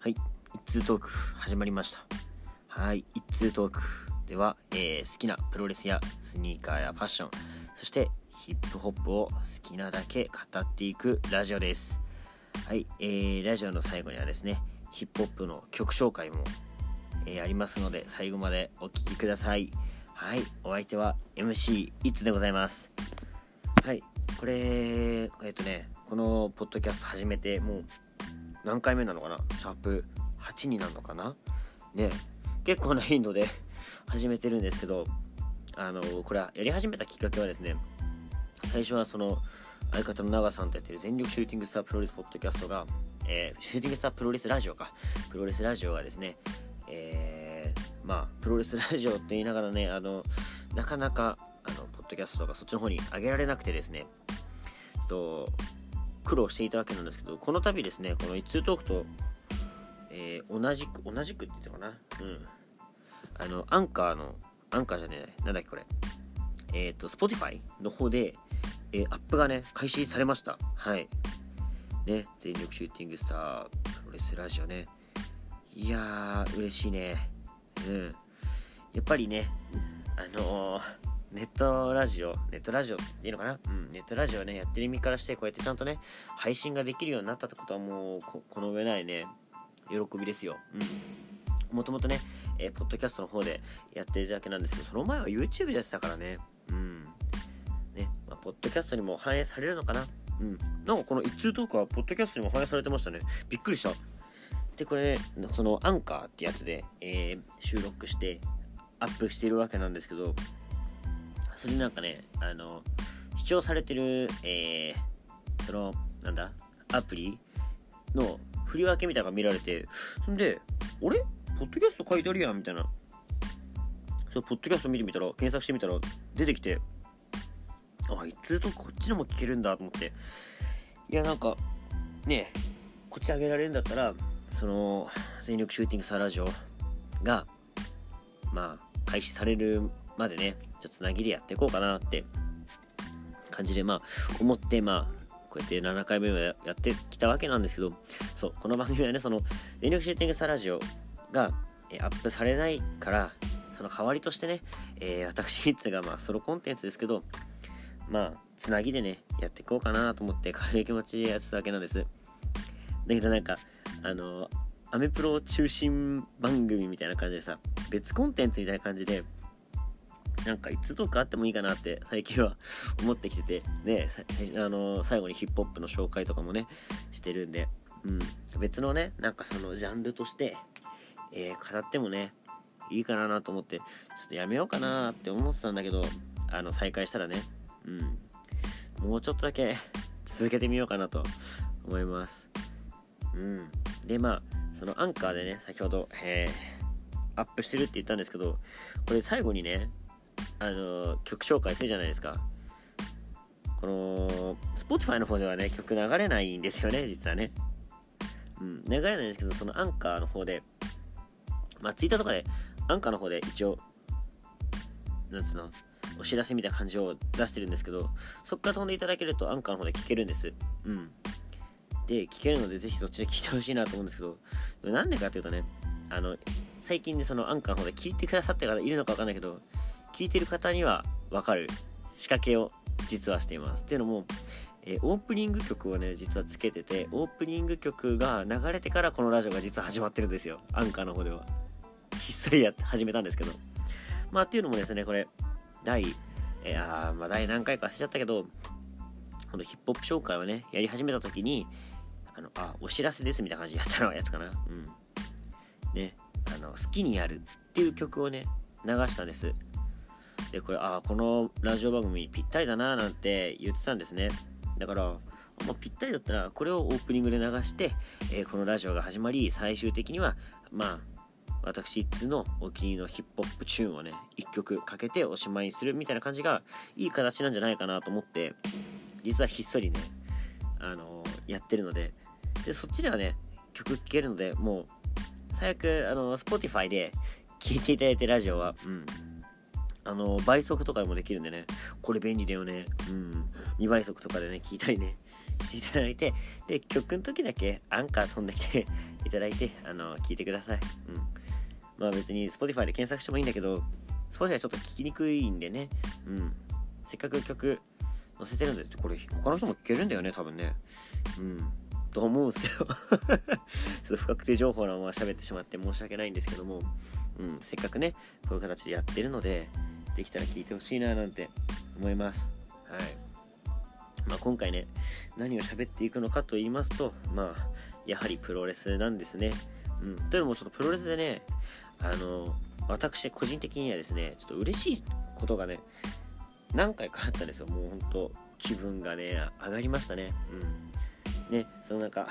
はい、一通トーク始まりました。はい、一通トークでは、えー好きなプロレスやスニーカーやファッション、そしてヒップホップを好きなだけ語っていくラジオです。はい、えーラジオの最後にはですね、ヒップホップの曲紹介も、えーありますので、最後までお聴きください。はい、お相手は MC いつでございます。はい、これ、えっとね、このポッドキャスト始めてもう何回目なのかな？シャープ8になるのかな？ね。結構な頻度で 始めてるんですけどあのこれはやり始めたきっかけはですね最初はその相方の長さんとやってる全力シューティングスタープロレスポッドキャストが、えーシューティングスタープロレスラジオか。プロレスラジオがですねえーまあプロレスラジオって言いながらねあのなかなかあのポッドキャストとかそっちの方に上げられなくてですね。ちょっと苦労していたわけなんですけどこの度ですねこの一通トークと、えー同じく同じくって言ったかな？うん。あのアンカーのアンカーじゃねえなんだっけこれ。えっ、と Spotify の方で、えーアップがね開始されました。はい。ね全力シューティングスタープロレスラジオね。いやー嬉しいね。うん。やっぱりねあのーネットラジオ、ネットラジオっていうのかな？うん、ネットラジオね、やってる身からして、こうやってちゃんとね、配信ができるようになったってことはもう、この上ないね、喜びですよ。うん。もともとね、えーポッドキャストの方でやってるだけなんですけど、その前は YouTube でやってたからね。うん。ね、まあ、ポッドキャストにも反映されるのかな？うん。なんかこの一通トークは、ポッドキャストにも反映されてましたね。びっくりした。で、これ、そのアンカーってやつで、えー収録して、アップしているわけなんですけど、それなんかね、あの、視聴されてる、えー、その、なんだ、アプリの振り分けみたいなのが見られて、そんで、あれ？ポッドキャスト書いてあるやんみたいな。そう、ポッドキャスト見てみたら、検索してみたら、出てきて、あ、いつとこっちのも聞けるんだと思って。いや、なんか、ねえこっち上げられるんだったら、その、全力シューティングサラジオが、まあ、開始されるまでね、ちょっとつなぎでやっていこうかなって感じで、まあ、思って、まあ、こうやって7回目までやってきたわけなんですけど、そう、この番組はね、その、全力シューティングサラジオが、えアップされないから、その代わりとしてね、えー私、ヒッツが、まあ、ソロコンテンツですけど、まあ、つなぎでね、やっていこうかなと思って、軽い気持ちでやってたわけなんです。だけどなんか、あの、アメプロ中心番組みたいな感じでさ、別コンテンツみたいな感じで、なんかいつとかあってもいいかなって最近は思ってきてて、ね、あの最後にヒップホップの紹介とかもね、してるんで、うん、別のね、なんかそのジャンルとして、えー語ってもね、いいかなと思って、ちょっとやめようかなって思ってたんだけど、あの、再開したらね、うん、もうちょっとだけ続けてみようかなと思います。うん。で、まあ、そのアンカーでね、先ほど、えーアップしてるって言ったんですけど、これ最後にね、あの曲紹介するじゃないですか。この、Spotify の方ではね、曲流れないんですよね、実はね。うん、流れないんですけど、そのアンカーの方で、まあ、Twitter とかで、アンカーの方で一応、なんつうの、お知らせみたいな感じを出してるんですけど、そっから飛んでいただけるとアンカーの方で聞けるんです。うん。で、聞けるので、ぜひそっちで聞いてほしいなと思うんですけど、なんでかっていうとね、あの、最近でそのアンカーの方で聞いてくださってる方いるのかわかんないけど、聞いてる方にはわかる仕掛けを実はしています。っていうのも、えーオープニング曲をね、実はつけてて、オープニング曲が流れてからこのラジオが実は始まってるんですよ。アンカーの方では。ひっそりやって始めたんですけど。まあっていうのもですね、これ、第、えあまあ第何回か忘れちゃったけど、このヒップホップ紹介をね、やり始めた時に、あの、あ、お知らせですみたいな感じでやったのやつかな。うん。ね、あの、好きにやるっていう曲をね、流したんです。で、これ、ああ、このラジオ番組ぴったりだななんて言ってたんですね。だから、まあ、ぴったりだったら、これをオープニングで流して、えーこのラジオが始まり、最終的には、まあ、私一通のお気に入りのヒップホップチューンをね、一曲かけておしまいにするみたいな感じが、いい形なんじゃないかなと思って、実はひっそりね、あのーやってるのででそっちではね曲聴けるのでもう最悪あの Spotify で聴いていただいてラジオはうんあの倍速とかでもできるんでね。これ便利だよね。うん。2倍速とかでね聞いたりね。していただいてで曲の時だけアンカー飛んできていただいてあの聞いてください。うん。まあ別に Spotify で検索してもいいんだけど Spotify ちょっと聞きにくいんでね。うん。せっかく曲載せてるんでこれ他の人も聴けるんだよね多分ね。うん。と思うんですけど。ちょっと不確定情報のまま喋ってしまって申し訳ないんですけども、うん、せっかくねこういう形でやってるのでできたら聞いてほしいななんて思います。はい。まあ、今回ね何を喋っていくのかと言いますとまあやはりプロレスなんですね。うん。というのもちょっとプロレスでねあの私個人的にはですねちょっと嬉しいことがね何回かあったんですよ。もうほんと気分がね上がりましたね。うん。ねその中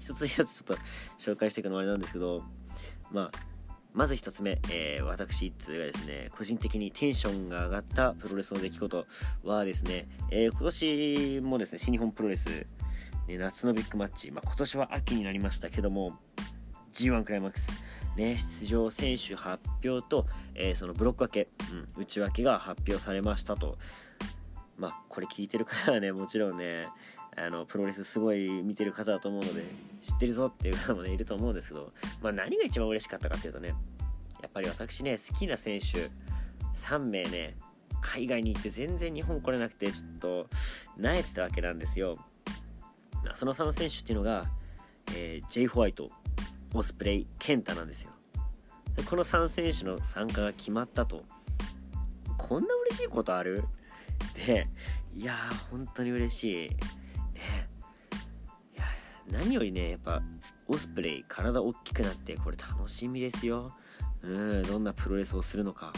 一つ一つちょっと紹介していくのはあれなんですけどまあまず1つ目、えー、私一通がですね個人的にテンションが上がったプロレスの出来事はですね、えー、今年もですね新日本プロレス、ね、夏のビッグマッチ、まあ、今年は秋になりましたけども G1 クライマックスね、出場選手発表と、えー、そのブロック分け、うん、内訳が発表されましたと。まあ、これ聞いてる方はね、もちろんね、あのプロレスすごい見てる方だと思うので、知ってるぞっていう方もね、いると思うんですけど、まあ、何が一番嬉しかったかっていうとね、やっぱり私ね、好きな選手3名ね、海外に行って全然日本来れなくて、ちょっと、萎えてたわけなんですよ。その3選手っていうのが、えー、ジェイ・ホワイト、オスプレイケンタなんですよ。でこの3選手の参加が決まったと。こんな嬉しいことある？でいやー本当に嬉しい。何よりねやっぱオスプレイ体大きくなってこれ楽しみですよ。うんどんなプロレスをするのか。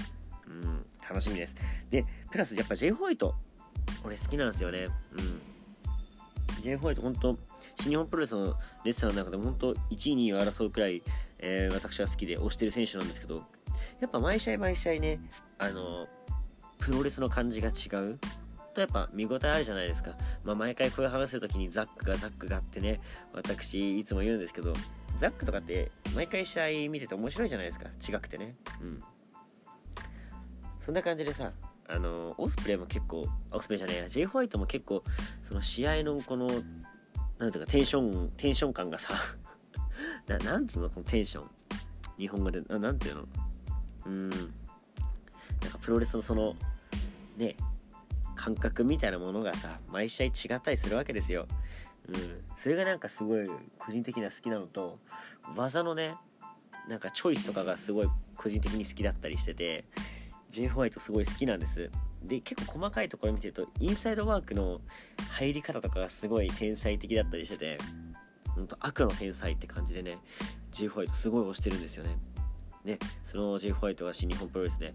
うん楽しみです。でプラスやっぱ J ホワイト俺好きなんですよね。うん。J ホワイト本当新日本プロレスのレッスラーの中でも本当1位2位を争うくらい、えー、私は好きで推してる選手なんですけどやっぱ毎試合毎試合ねあのプロレスの感じが違う。とやっぱ見応えあるじゃないですか、まあ、毎回こういう話する時にザックがザックがってね私いつも言うんですけどザックとかって毎回試合見てて面白いじゃないですか。違くてね。うん。そんな感じでさあのオスプレイも結構オスプレイじゃねえや J ホワイトも結構その試合のこのなんていうかテンションテンション感がさ ななんつうのこのテンション。日本語でななんていうの？うん。なんかプロレスのそのね感覚みたいなものがさ毎試合違ったりするわけですよ、うん、それがなんかすごい個人的には好きなのと技のねなんかチョイスとかがすごい個人的に好きだったりしてて J ホワイトすごい好きなんです。で結構細かいところ見てるとインサイドワークの入り方とかがすごい天才的だったりしててほんと悪の天才って感じでね J ホワイトすごい推してるんですよね。ねその J ホワイトが新日本プロレスでね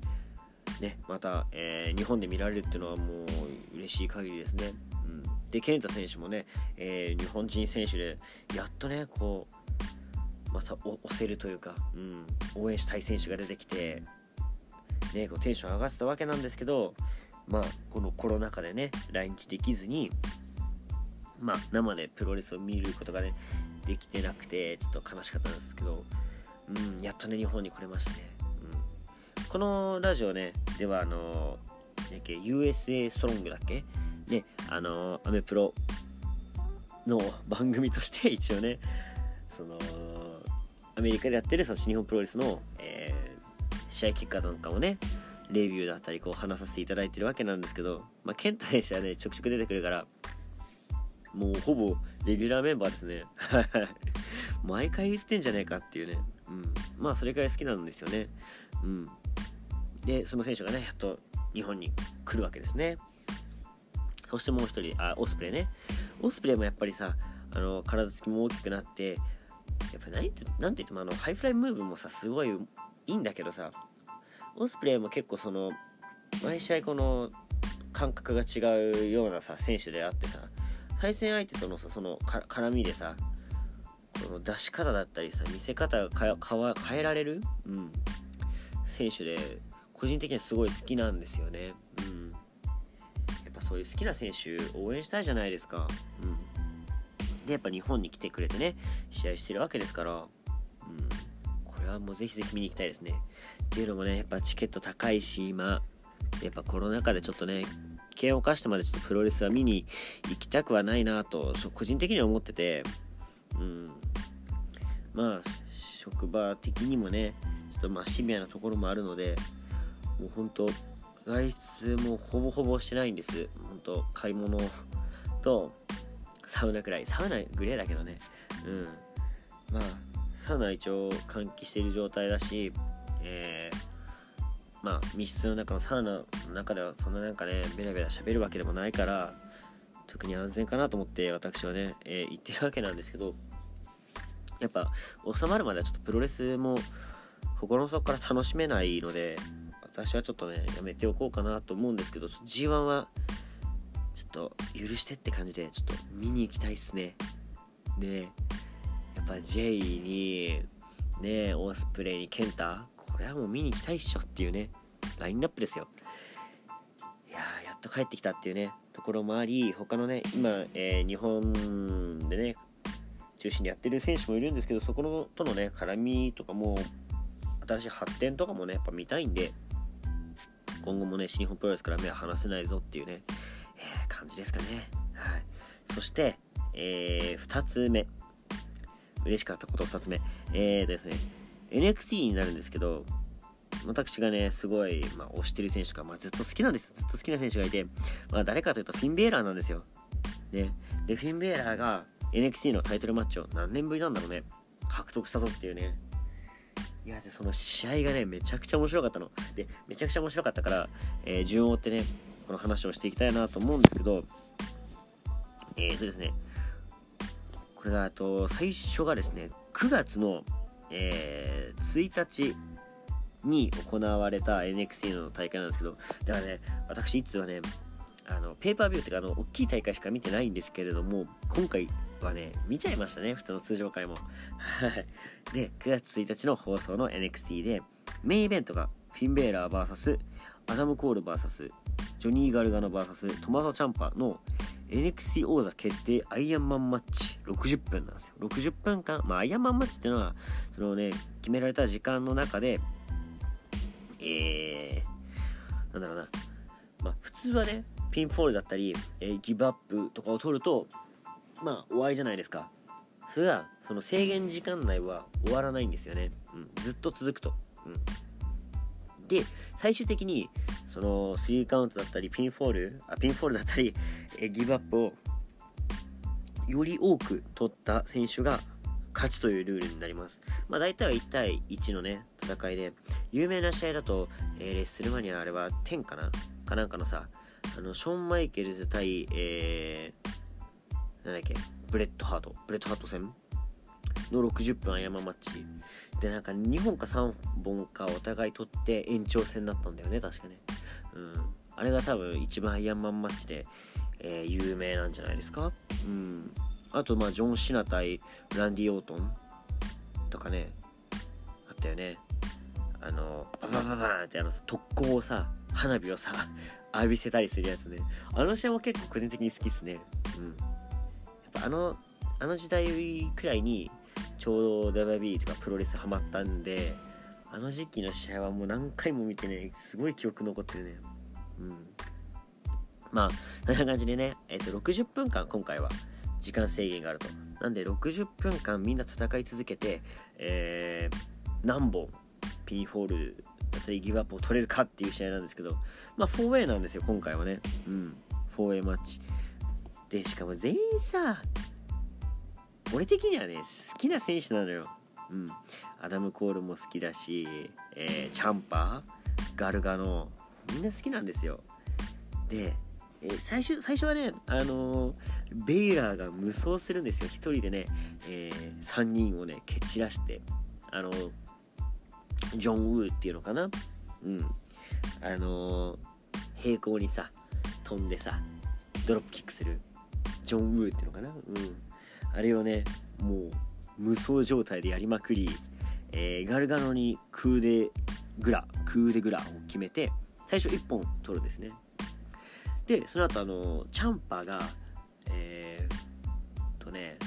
ねまた、えー、日本で見られるっていうのはもう嬉しい限りですね、うん、で健太選手もね、えー、日本人選手でやっとねこうまた押せるというか、うん、応援したい選手が出てきてね、こうテンション上がってたわけなんですけど、まあ、このコロナ禍でね、来日できずに、まあ、生でプロレスを見ることがね、できてなくて、ちょっと悲しかったんですけど、うん、やっとね、日本に来れましたね。このラジオね、では、あの、ね、USA ストロングだっけ？ね、あの、アメプロの番組として 一応ね、その、アメリカでやってるその新日本プロレスのえ、試合結果なんかもねレビューだったりこう話させていただいてるわけなんですけど、まあ、健太選手はねちょくちょく出てくるからもうほぼレギュラーメンバーですね。毎回言ってんじゃねえかっていうね、うん、まあそれくらい好きなんですよね、うん、でその選手がねやっと日本に来るわけですね。そしてもう一人あオスプレイね。オスプレイもやっぱりさあの体つきも大きくなってやっぱ何て何て言ってもあのハイフライムーブもさすごいいいんだけどさオスプレイも結構その毎試合この感覚が違うようなさ選手であってさ対戦相手とのさその絡みでさこの出し方だったりさ見せ方が変えられる、うん、選手で個人的にはすごい好きなんですよね、うん、やっぱそういう好きな選手応援したいじゃないですか、うん、でやっぱ日本に来てくれてね試合してるわけですから、うん、これはもうぜひぜひ見に行きたいですね。っていうのもね、やっぱチケット高いし、今、やっぱコロナ禍でちょっとね危、険を冒してまでちょっとプロレスは見に行きたくはないなと個人的には思ってて。うん。まあ職場的にもねちょっとまあシビアなところもあるのでもう本当外出もほぼほぼしてないんです。本当買い物とサウナくらい。サウナぐらいだけどね。うん。まあサウナ一応換気している状態だしえー、まあ密室の中のサウナの中ではそんななんかねベラベラ喋るわけでもないから特に安全かなと思って私はね、えー、言ってるわけなんですけどやっぱ収まるまではちょっとプロレスも心の底から楽しめないので私はちょっとねやめておこうかなと思うんですけど G1 はちょっと許してって感じでちょっと見に行きたいっすね。でやっぱ J にねオースプレイにケンタこれはもう見に行きたいっしょっていうねラインナップですよ。いややっと帰ってきたっていうねところもあり他のね今、えー、日本でね中心でやってる選手もいるんですけどそこのとのね絡みとかも新しい発展とかもねやっぱ見たいんで今後もね新日本プロレスから目は離せないぞっていうね、えー、感じですかね。はい。そして、えー、2つ目。嬉しかったこと2つ目。えーとですね NXT になるんですけど私がね、すごい、まあ、推してる選手が、まあ、ずっと好きなんですずっと好きな選手がいて、まあ、誰かというとフィン・ベーラーなんですよ。ね。で、フィン・ベーラーが、NXT のタイトルマッチを何年ぶりなんだろうね。獲得したぞっていうね。いやでその試合がねめちゃくちゃ面白かったの。でめちゃくちゃ面白かったから、えー、順を追ってねこの話をしていきたいなと思うんですけどえーとですね。これがと最初がですね9月の、えー、1日に行われた NXT の大会なんですけどだからね私いつはねあのペーパービューっていうかあの大きい大会しか見てないんですけれども今回はね、見ちゃいましたね、普通の通常回も。はい。で、9月1日の放送の NXT で、メインイベントがフィンベーラー VS アダム・コール VS ジョニー・ガルガノ VS トマソ・チャンパの NXT 王座決定アイアンマンマッチ60分なんですよ。60分間、まあアイアンマンマッチっていうのは、そのね、決められた時間の中で、えー、なんだろうな、まあ普通はね、ピンフォールだったり、えー、ギブアップとかを取ると、まあ終わりじゃないですか。それがその制限時間内は終わらないんですよね、うん、ずっと続くと、うん、で最終的にその3カウントだったりピンフォールあピンフォールだったりえギブアップをより多く取った選手が勝ちというルールになります。まあ大体は1対1のね、戦いで、有名な試合だと、えー、レッスルマニアあれは10かな？かなんかのさ、あの、ショーン・マイケルズ対、え、なんだっけ、ブレットハート、ブレットハート戦の60分アヤママッチ。で、なんか2本か3本かお互い取って延長戦だったんだよね、確かね。うん。あれが多分一番アイアンマンマッチで、えー、有名なんじゃないですか？うん。あと、まあ、ジョン・シナ対ランディ・オートンとかね、あったよね。あの、ババババーンってあの特攻をさ、花火をさ、浴びせたりするやつね。あの試合も結構個人的に好きっすね。うん。あのあの時代くらいにちょうど WB とかプロレスハマったんであの時期の試合はもう何回も見てねすごい記憶残ってるね。うん。まあそんな感じでね、えっ、と60分間今回は時間制限があると。なんで60分間みんな戦い続けて、えー、何本ピンフォールだったりギブアップを取れるかっていう試合なんですけどまあ 4way なんですよ今回はね。うん。4way マッチ。でしかも全員さ俺的にはね好きな選手なのよ。うん。アダム・コールも好きだし、えー、チャンパーガルガノみんな好きなんですよ。で、えー、最初最初はねあのー、ベイラーが無双するんですよ。1人でね、えー、3人をね蹴散らして。あのジョン・ウーっていうのかな。うん。あの平行にさ飛んでさドロップキックする。ジョン・ウーっていうのかな？うん。あれをねもう無双状態でやりまくり、えー、ガルガノにクーデグラクーデグラを決めて最初1本取るですね。でその後あのチャンパがえー、とね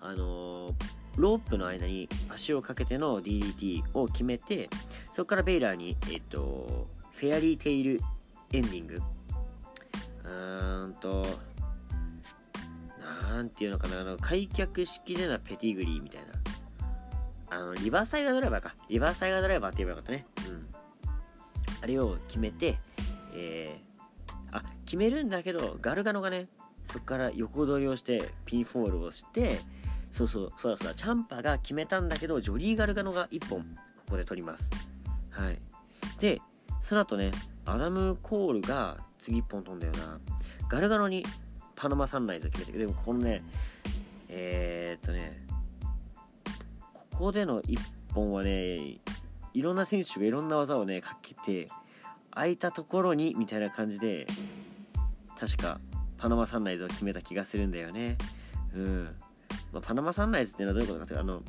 あのロープの間に足をかけての DDT を決めてそこからベイラーにえっ、とフェアリーテイルエンディング。うーんとなんていうのかなあの開脚式でなペディグリーみたいな。あのリバースタイガードライバーか。リバースタイガードライバーって言えばよかったね。うん。あれを決めてえー、あ決めるんだけどガルガノがねそこから横取りをしてピンフォールをしてそうそうそうだそうだ。チャンパが決めたんだけどジョリー・ガルガノが1本ここで取ります。はい。でその後ねアダム・コールが次1本飛んだよな。ガルガノにパナマサンライズを決めてでもこのねえー、っとねここでの1本はねいろんな選手がいろんな技をねかけて空いたところにみたいな感じで確かパナマサンライズを決めた気がするんだよね。うん、まあ、パナマサンライズっていうのはどういうことかというとあの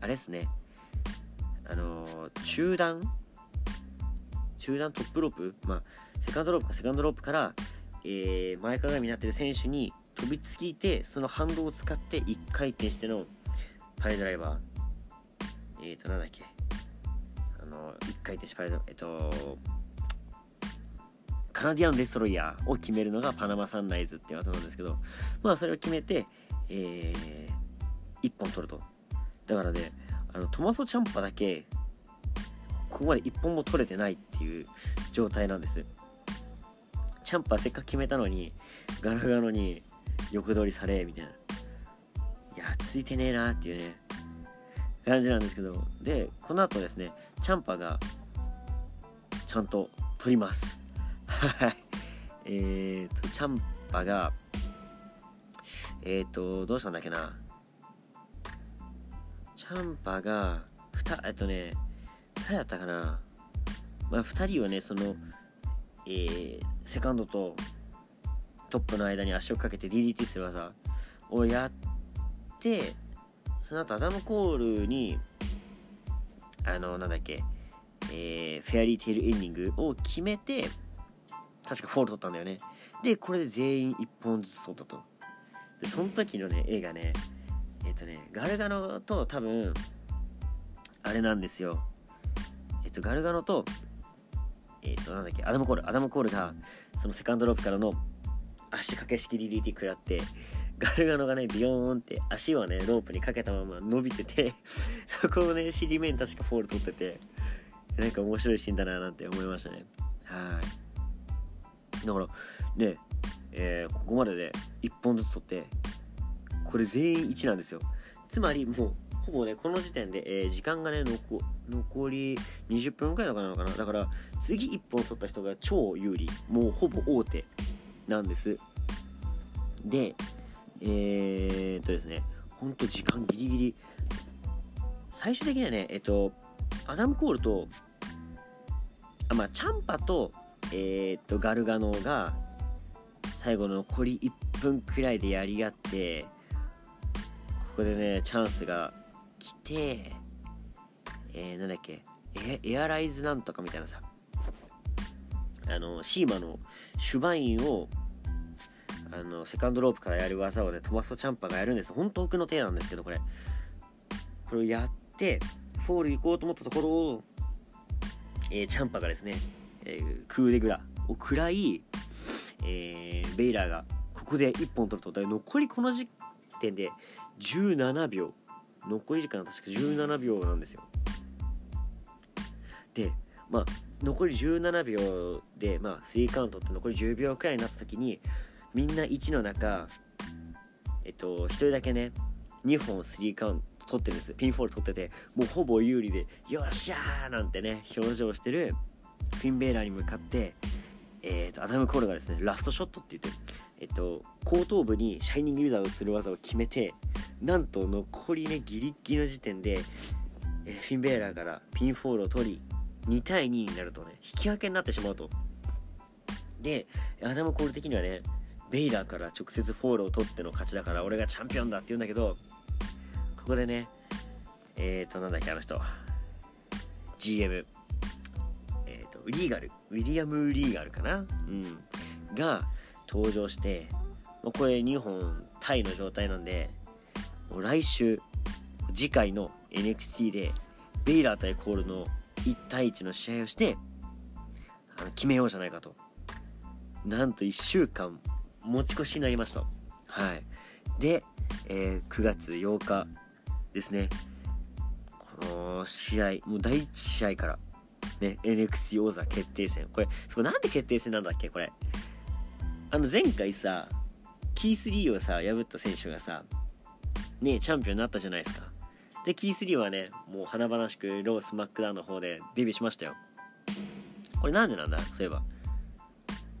あれっすね。あの中段？中段トップロープ？まあセカンドロープかセカンドロープから、えー、前かがみになってる選手に飛びついてその反動を使って1回転してのパイドライバーえっ、ー、となんだっけあの1回転してパイドラえっ、ー、とカナディアンデストロイヤーを決めるのがパナマサンライズって技なんですけど、まあそれを決めて、えー、1本取ると。だからね、あのトマソ・チャンパだけ、ここまで1本も取れてないっていう状態なんです。チャンパせっかく決めたのに、ガラガラに横取りされ、みたいな。いや、ついてねえなっていうね、感じなんですけど、で、この後ですね、チャンパがちゃんと取ります。はい。えっ、ー、と、チャンパが、えっ、ー、と、どうしたんだっけな。チャンパが、ふた、えっとね、誰だったかな。まあ、2人はね、その、えー、セカンドとトップの間に足をかけて DDT する技をやって、その後アダム・コールに、あの、なんだっけ、えー、フェアリーテールエンディングを決めて、確かフォール取ったんだよね。でこれで全員1本ずつ取ったと。でその時のね絵がねえっ、とねガルガノと多分あれなんですよ。えっ、とガルガノとえっ、となんだっけアダム・コールアダム・コールがそのセカンドロープからの足掛け式 DDT 食らってガルガノがねビヨーンって足をねロープにかけたまま伸びてて そこをね尻目に確かフォール取っててなんか面白いシーンだななんて思いましたね。はい。だからね、えー、ここまでで1本ずつ取ってこれ全員1なんですよ。つまりもうほぼねこの時点で、えー、時間がね残り20分くらいのかなのかな。だから次1本取った人が超有利。もうほぼ大手なんです。でえー、っとですねほんと時間ギリギリ。最終的にはねえっとアダム・コールとあまあチャンパとえー、っとガルガノが最後の残り1分くらいでやり合ってここでねチャンスが来てえー、なんだっけ？エエアライズなんとかみたいなさ。あのシーマのシュバインをあのセカンドロープからやる技をねトマス・チャンパがやるんです。本当奥の手なんですけどこれ。これをやってフォール行こうと思ったところを、えー、チャンパがですねえー、クーデグラを食らい、えー、ベイラーがここで1本取ると。残りこの時点で17秒。残り時間は確か17秒なんですよ。でまあ残り17秒でまあ3カウントって残り10秒くらいになった時にみんな1の中えっと1人だけね2本3カウント取ってるんです。ピンフォール取っててもうほぼ有利でよっしゃーなんてね表情してるフィン・ベイラーに向かって、えーと、アダム・コールがですねラストショットって言って、えっと、後頭部にシャイニングウィザードをする技を決めてなんと残りねギリギリの時点で、えー、フィン・ベイラーからピンフォールを取り2対2になるとね引き分けになってしまうと。でアダム・コール的にはねベイラーから直接フォールを取っての勝ちだから俺がチャンピオンだって言うんだけどここでねえっ、ー、となんだっけあの人。GM リーガル。ウィリアム・リーガルかな？うん。が登場してこれ2本タイの状態なんで来週次回の NXT でベイラー対コールの1対1の試合をしてあの決めようじゃないかと。なんと1週間持ち越しになりました。はい。で、えー、9月8日ですね。この試合もう第1試合からね NXT 王座決定戦。これそこなんで決定戦なんだっけこれ。あの前回さキース・リーをさ破った選手がさねチャンピオンになったじゃないですか。でキース・リーはねもう華々しくロースマックダウンの方でデビューしましたよ。これなんでなんだ？そういえば。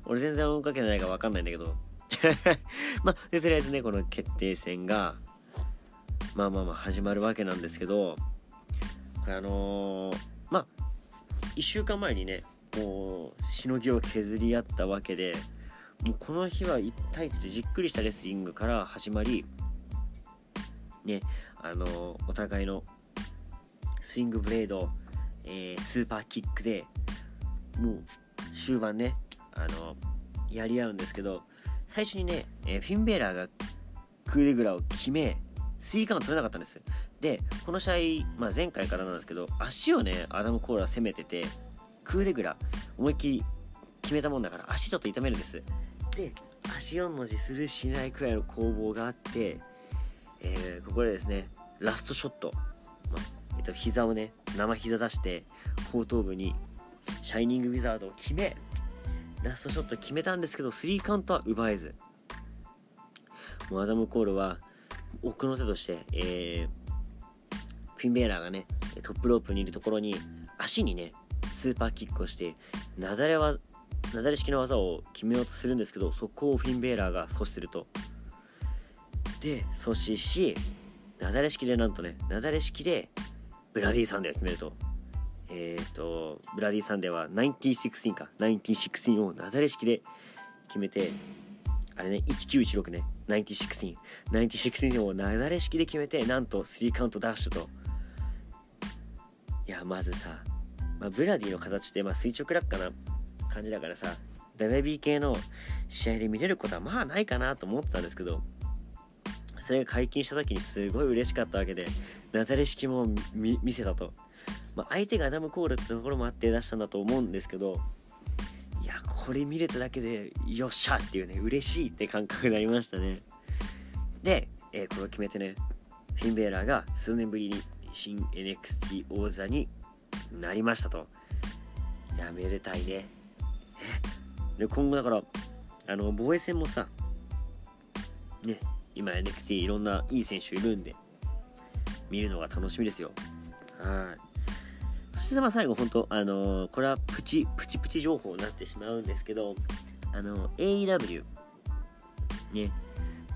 俺全然追いかけてないか分かんないんだけど。まあでとりあえずねこの決定戦がまあまあまあ始まるわけなんですけどこれあのー、まあ1週間前にねもうしのぎを削り合ったわけでもうこの日は1対1でじっくりしたレスリングから始まりねあのお互いのスリングブレイド、えー、スーパーキックでもう終盤ねあのやり合うんですけど最初にね、えー、フィンベイラーがクーデグラを決めスイカが取れなかったんです。でこの試合、まあ、前回からなんですけど足をねアダム・コールが攻めててクーデグラ思いっきり決めたもんだから足ちょっと痛めるんです。で足4の字するしないくらいの攻防があって、えー、ここでですねラストショット、まあえっと、膝をね生膝出して後頭部にシャイニングウィザードを決めラストショット決めたんですけどスリーカウントは奪えず。もうアダム・コールは奥の手として、えー、フィンベイラーがねトップロープにいるところに足にねスーパーキックをしてなだれはなだれ式の技を決めようとするんですけどそこをフィンベイラーが阻止すると。で阻止しなだれ式でなんとねなだれ式でブラディサンデーを決めると。えっ、ー、とブラディサンデーは1916か。1916をなだれ式で決めてあれね1916ね1916 1916をなだれ式で決めてなんと3カウントダッシュと。いやまずさ、まあ、ブラディの形ってまあ垂直落下な感じだからさ WB 系の試合で見れることはまあないかなと思ってたんですけどそれが解禁した時にすごい嬉しかったわけでナタレ式も見せたと、まあ、相手がアダム・コールってところもあって出したんだと思うんですけどいやこれ見れただけでよっしゃっていうね嬉しいって感覚になりましたね。で、えー、これを決めてねフィンベーラーが数年ぶりに新 NXT 王座になりましたと。やめでたいね。で今後だからあの防衛戦もさね今 NXT いろんないい選手いるんで見るのが楽しみですよ。はい。そしてまあ最後本当あのー、これはプチプチプチ情報になってしまうんですけどあの AEW ね。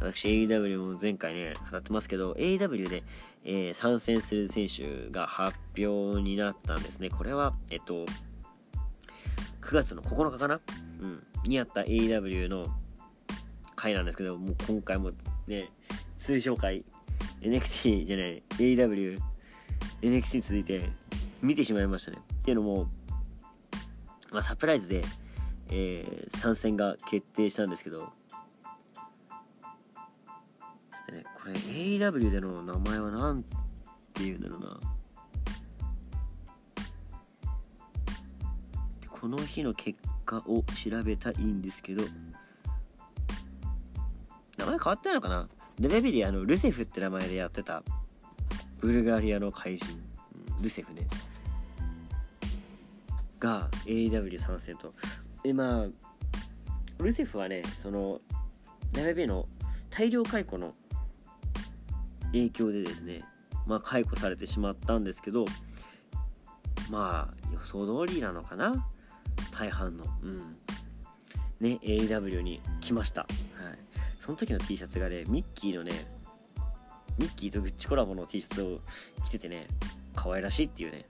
私 AEW も前回ね語ってますけど AEW で、えー、参戦する選手が発表になったんですね。これはえっと9月の9日かな？うん、にあった AEW の回なんですけど、もう今回もね、通常回、NXT じゃない、AWNXT 続いて見てしまいましたね。っていうのも、まあ、サプライズで、えー、参戦が決定したんですけどちょっと、ね、これ AW での名前は何て言うんだろうな。この日の結かを調べたいんですけど名前変わってないのかな？デベビであのルセフって名前でやってた。ブルガリアの怪人、ルセフね。が AEW 参戦と。でまあルセフはねその WB の大量解雇の影響でですねまあ解雇されてしまったんですけどまあ予想通りなのかな？大半の。うん。ね AEW に来ました、はい、その時の T シャツがねミッキーのねミッキーとグッチコラボの T シャツを着ててね可愛らしいっていうね。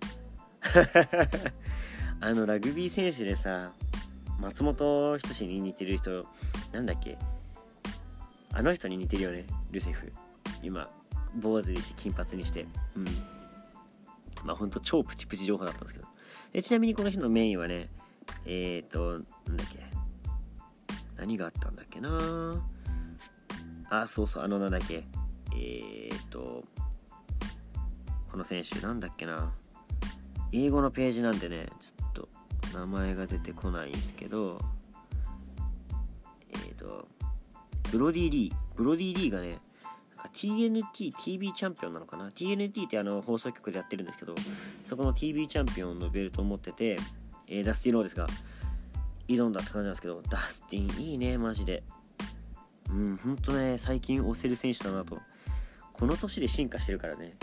あのラグビー選手でさ松本人志に似てる人なんだっけあの人に似てるよねルセフ。今坊主にして金髪にして。うん。まあほんと超プチプチ情報だったんですけど。えちなみにこの日のメインはねえっ、ー、と、なんだっけ。何があったんだっけなあ、そうそう、あの、なんだっけ。えっ、と、この選手、なんだっけな。英語のページなんでね、ちょっと名前が出てこないんですけど、えー、とブロディ・リーブロディ・リーがね TNT-TV チャンピオンなのかな ?TNT ってあの放送局でやってるんですけどそこの TV チャンピオンのベルトを持ってて、えー、ダスティン・ローデスが挑んだって感じなんですけどダスティンいいねマジでうんほんとね最近推せる選手だなと。この年で進化してるからね。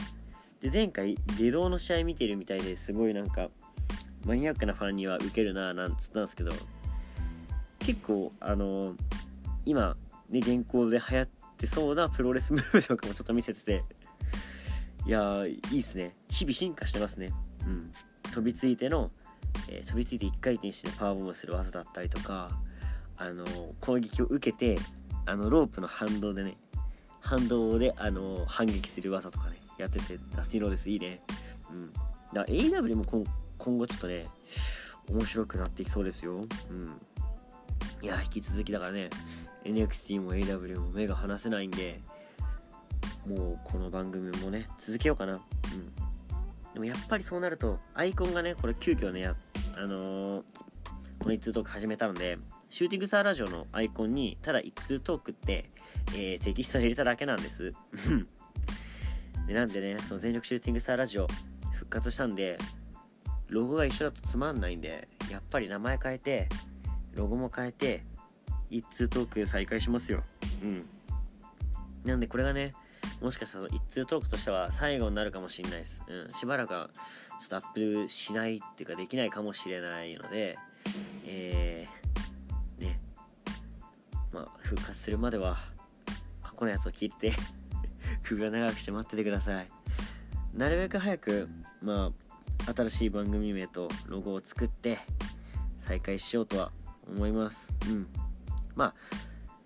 で前回外道の試合見てるみたいですごいなんかマニアックなファンにはウケるななんつったんですけど結構あのー、今ね現行で流行ってそうなプロレスムーブとかもちょっと見せてていやいいっすね。日々進化してますね。うん。飛びついての、えー、飛びついて1回転してパワーボムする技だったりとかあのー、攻撃を受けてあのロープの反動でね反動であの反撃する技とかねやっててダスティン・ローデスいいね。うん。だから AW も今後ちょっとね面白くなっていきそうですよ。うん。いや引き続きだからね NXT も AW も目が離せないんでもうこの番組もね続けようかな。うん。でもやっぱりそうなるとアイコンがねこれ急遽ねあのー、この一通トーク始めたのでシューティングスターラジオのアイコンにただ一通トークって、えー、テキストを入れただけなんです。でなんでねその全力シューティングスターラジオ復活したんでロゴが一緒だとつまんないんでやっぱり名前変えてロゴも変えて一通トーク再開しますよ。うん。なんでこれがねもしかしたら一通トークとしては最後になるかもしれないです、うん、しばらくはちょっとアップしないっていうかできないかもしれないのでえー、まあ復活するまでは過去のやつを聞いて 首を長くして待っててください。なるべく早くまあ新しい番組名とロゴを作って再開しようとは思います。うん。まあ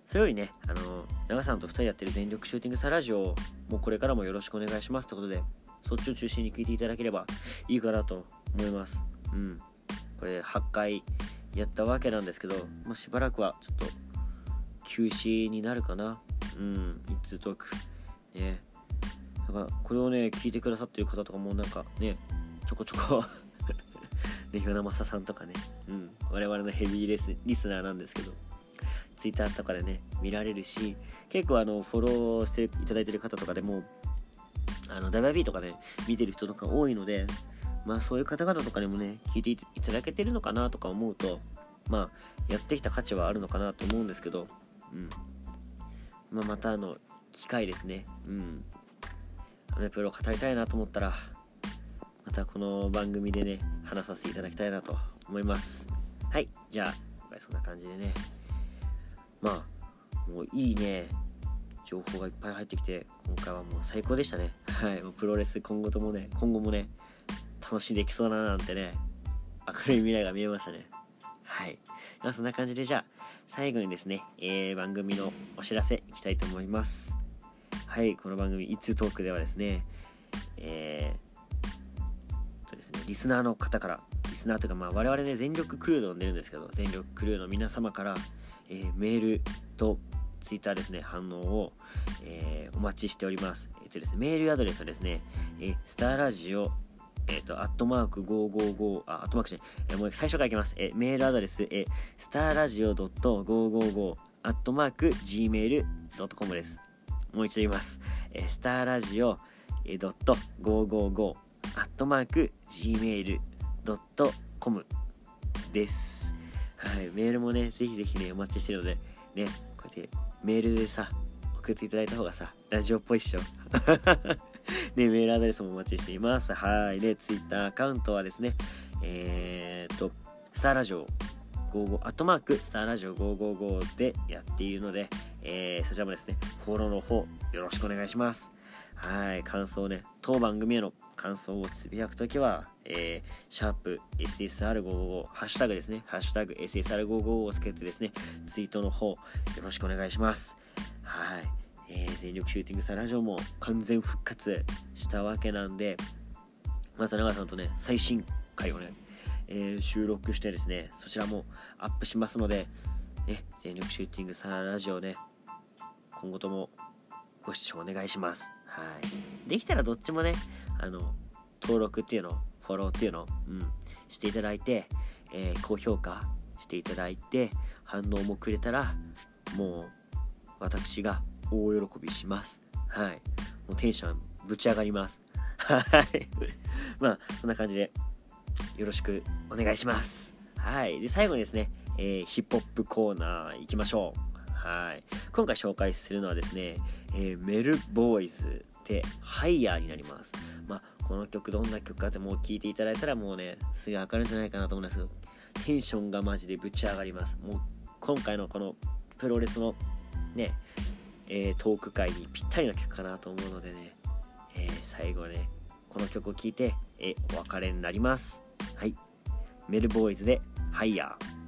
それよりねあの長さんと2人やってる全力シューティングサラジオをもうこれからもよろしくお願いしますってことでそっちを中心に聞いていただければいいかなと思います。うん。これ8回やったわけなんですけど、まあ、しばらくはちょっと休止になるかな。うん一通トークね。なんかこれをね聞いてくださってる方とかもなんかねちょこちょこ ね、与那正さんとかね、うん、我々のヘビーレスリスナーなんですけど、Twitter とかでね、見られるし、結構あの、フォローしていただいてる方とかでも、あの、WB とかね、見てる人とか多いので、まあそういう方々とかにもね、聞いていただけてるのかなとか思うと、まあ、やってきた価値はあるのかなと思うんですけど、うん。まあ、またあの、機会ですね。うん。アメプロ語りたいなと思ったら、またこの番組でね話させていただきたいなと思います。はい。じゃあ今回そんな感じでね。まあもういいね。情報がいっぱい入ってきて今回はもう最高でしたね。はい。もうプロレス今後ともね今後もね楽しんでいきそうだななんてね明るい未来が見えましたね。はい。そんな感じでじゃあ最後にですね、えー、番組のお知らせいきたいと思います。はいこの番組「いつトーク」ではですねえーですねリスナーの方からリスナーというかまあ我々ね全力クルーで呼んでるんですけど全力クルーの皆様から、えー、メールとツイッターですね反応を、えー、お待ちしております。えっとですねメールアドレスはですね、えー、スターラジオえっ、ー、と、アットマーク555、あ、アットマークじゃない、えー、もう最初からいきます。えー、メールアドレス、えー、スターラジオ555、アットマーク gmail.com です。もう一度言います。えー、スターラジオ、えー、555、アットマーク gmail.com です。はい、メールもね、ぜひぜひね、お待ちしてるので、ね、こうやってメールでさ、送っていただいた方がさ、ラジオっぽいっしょ。ね、メールアドレスもお待ちしています。はい。で、ツイッターアカウントはですね、えー、っと、スターラジオ55、アットマーク、スターラジオ555でやっているので、えー、そちらもですね、フォローの方、よろしくお願いします。はい、感想ね、当番組への感想をつぶやくときは、えー、シャープ SSR555、ハッシュタグですね、ハッシュタグ SSR555 をつけてですね、ツイートの方、よろしくお願いします。はい。えー、全力シューティングサラジオも完全復活したわけなんで、また長さんとね、最新回をね、えー、収録してですね、そちらもアップしますので、ね、全力シューティングサラジオね、今後ともご視聴お願いします。はい。できたらどっちもね、あの登録っていうのフォローっていうの、うん、していただいて、えー、高評価していただいて反応もくれたらもう私が大喜びします。はい。もうテンションぶち上がります。はい。まあそんな感じでよろしくお願いします。はい。で最後にですね、えー、ヒップホップコーナー行きましょう。はい。今回紹介するのはですね、えー、メルボーイズでハイヤーになります。まあこの曲どんな曲かってもう聴いていただいたらもうねすぐ分かるんじゃないかなと思うんですけどテンションがマジでぶち上がります。もう今回のこのプロレスのね、えー、トーク会にぴったりな曲かなと思うのでね、えー、最後ねこの曲を聴いて、えー、お別れになります。はい。メルボーイズでハイヤー。